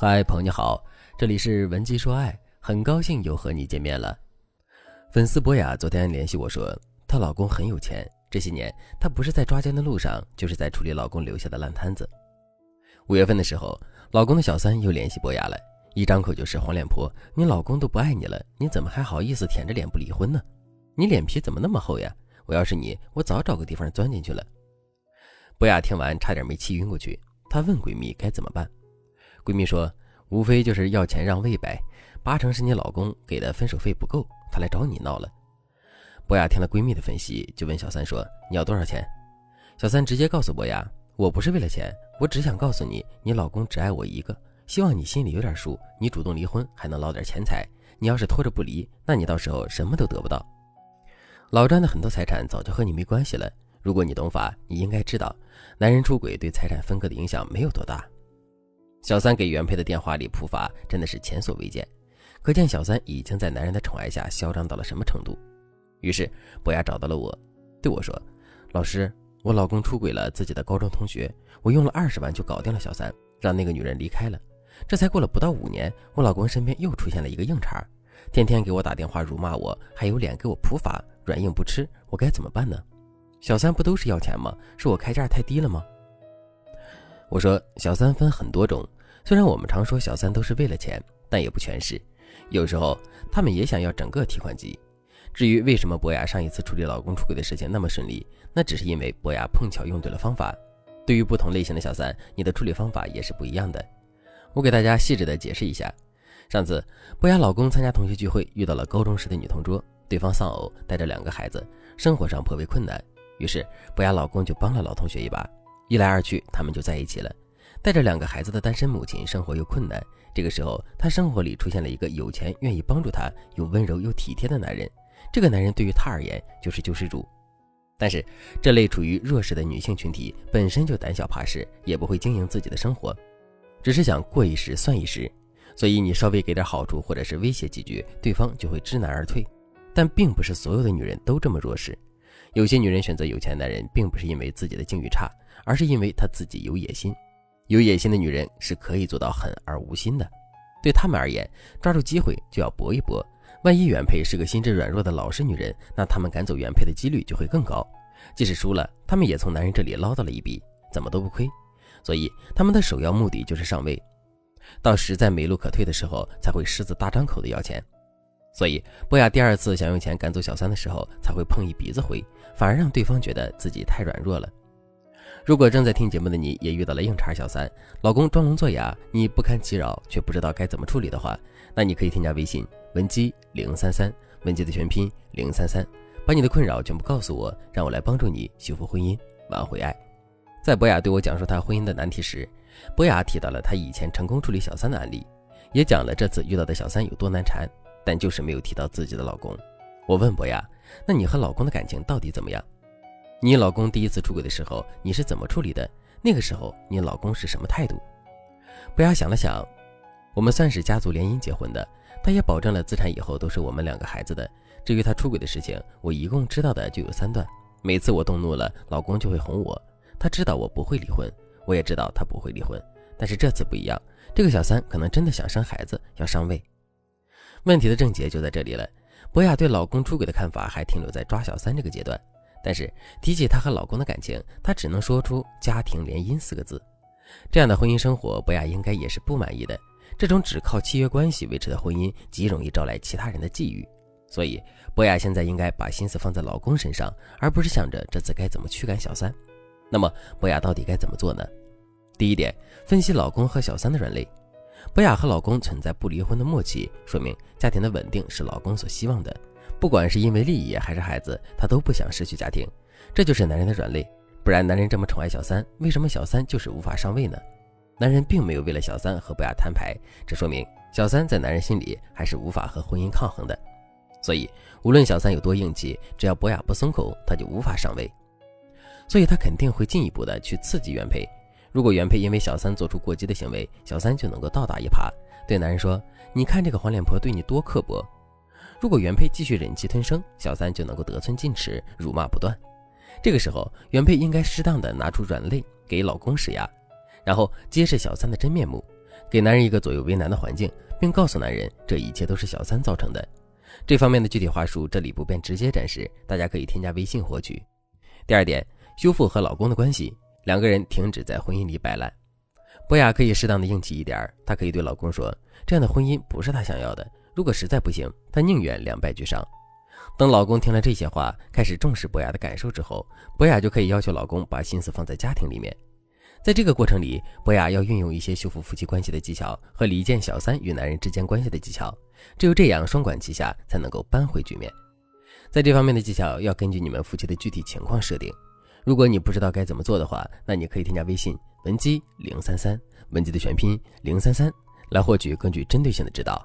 嗨，朋友你好，这里是文姬说爱，很高兴又和你见面了。粉丝博雅昨天联系我说，她老公很有钱，这些年她不是在抓奸的路上，就是在处理老公留下的烂摊子。五月份的时候，老公的小三又联系博雅了，一张口就是黄脸婆，你老公都不爱你了，你怎么还好意思舔着脸不离婚呢？你脸皮怎么那么厚呀？我要是你，我早找个地方钻进去了。博雅听完差点没气晕过去，她问闺蜜该怎么办。闺蜜说：“无非就是要钱让位呗，八成是你老公给的分手费不够，他来找你闹了。”博雅听了闺蜜的分析，就问小三说：“你要多少钱？”小三直接告诉博雅：“我不是为了钱，我只想告诉你，你老公只爱我一个，希望你心里有点数。你主动离婚还能捞点钱财，你要是拖着不离，那你到时候什么都得不到。老张的很多财产早就和你没关系了。如果你懂法，你应该知道，男人出轨对财产分割的影响没有多大。”小三给原配的电话里普法真的是前所未见，可见小三已经在男人的宠爱下嚣张到了什么程度。于是博雅找到了我，对我说：“老师，我老公出轨了自己的高中同学，我用了二十万就搞定了小三，让那个女人离开了。这才过了不到五年，我老公身边又出现了一个硬茬，天天给我打电话辱骂我，还有脸给我普法，软硬不吃，我该怎么办呢？小三不都是要钱吗？是我开价太低了吗？”我说小三分很多种，虽然我们常说小三都是为了钱，但也不全是，有时候他们也想要整个提款机。至于为什么博雅上一次处理老公出轨的事情那么顺利，那只是因为博雅碰巧用对了方法。对于不同类型的小三，你的处理方法也是不一样的。我给大家细致的解释一下。上次博雅老公参加同学聚会，遇到了高中时的女同桌，对方丧偶，带着两个孩子，生活上颇为困难，于是博雅老公就帮了老同学一把。一来二去，他们就在一起了。带着两个孩子的单身母亲，生活又困难。这个时候，她生活里出现了一个有钱、愿意帮助她、又温柔又体贴的男人。这个男人对于她而言就是救世主。但是，这类处于弱势的女性群体本身就胆小怕事，也不会经营自己的生活，只是想过一时算一时。所以，你稍微给点好处，或者是威胁几句，对方就会知难而退。但并不是所有的女人都这么弱势。有些女人选择有钱男人，并不是因为自己的境遇差。而是因为他自己有野心，有野心的女人是可以做到狠而无心的。对他们而言，抓住机会就要搏一搏。万一原配是个心智软弱的老实女人，那他们赶走原配的几率就会更高。即使输了，他们也从男人这里捞到了一笔，怎么都不亏。所以，他们的首要目的就是上位，到实在没路可退的时候，才会狮子大张口的要钱。所以，博雅第二次想用钱赶走小三的时候，才会碰一鼻子灰，反而让对方觉得自己太软弱了。如果正在听节目的你也遇到了硬茬小三，老公装聋作哑，你不堪其扰却不知道该怎么处理的话，那你可以添加微信文姬零三三，文姬的全拼零三三，把你的困扰全部告诉我，让我来帮助你修复婚姻，挽回爱。在博雅对我讲述她婚姻的难题时，博雅提到了她以前成功处理小三的案例，也讲了这次遇到的小三有多难缠，但就是没有提到自己的老公。我问博雅，那你和老公的感情到底怎么样？你老公第一次出轨的时候，你是怎么处理的？那个时候你老公是什么态度？博雅想了想，我们算是家族联姻结婚的，他也保证了资产以后都是我们两个孩子的。至于他出轨的事情，我一共知道的就有三段。每次我动怒了，老公就会哄我。他知道我不会离婚，我也知道他不会离婚。但是这次不一样，这个小三可能真的想生孩子，要上位。问题的症结就在这里了。博雅对老公出轨的看法还停留在抓小三这个阶段。但是提起她和老公的感情，她只能说出“家庭联姻”四个字。这样的婚姻生活，博雅应该也是不满意的。这种只靠契约关系维持的婚姻，极容易招来其他人的觊觎。所以，博雅现在应该把心思放在老公身上，而不是想着这次该怎么驱赶小三。那么，博雅到底该怎么做呢？第一点，分析老公和小三的软肋。博雅和老公存在不离婚的默契，说明家庭的稳定是老公所希望的。不管是因为利益还是孩子，他都不想失去家庭，这就是男人的软肋。不然，男人这么宠爱小三，为什么小三就是无法上位呢？男人并没有为了小三和博雅摊牌，这说明小三在男人心里还是无法和婚姻抗衡的。所以，无论小三有多硬气，只要博雅不松口，他就无法上位。所以他肯定会进一步的去刺激原配。如果原配因为小三做出过激的行为，小三就能够倒打一耙，对男人说：“你看这个黄脸婆对你多刻薄。”如果原配继续忍气吞声，小三就能够得寸进尺，辱骂不断。这个时候，原配应该适当的拿出软肋给老公施压，然后揭示小三的真面目，给男人一个左右为难的环境，并告诉男人这一切都是小三造成的。这方面的具体话术这里不便直接展示，大家可以添加微信获取。第二点，修复和老公的关系，两个人停止在婚姻里摆烂。博雅可以适当的硬气一点，她可以对老公说，这样的婚姻不是她想要的。如果实在不行，她宁愿两败俱伤。等老公听了这些话，开始重视博雅的感受之后，博雅就可以要求老公把心思放在家庭里面。在这个过程里，博雅要运用一些修复夫妻关系的技巧和离间小三与男人之间关系的技巧，只有这样双管齐下，才能够扳回局面。在这方面的技巧要根据你们夫妻的具体情况设定。如果你不知道该怎么做的话，那你可以添加微信文姬零三三，文姬的全拼零三三，来获取更具针对性的指导。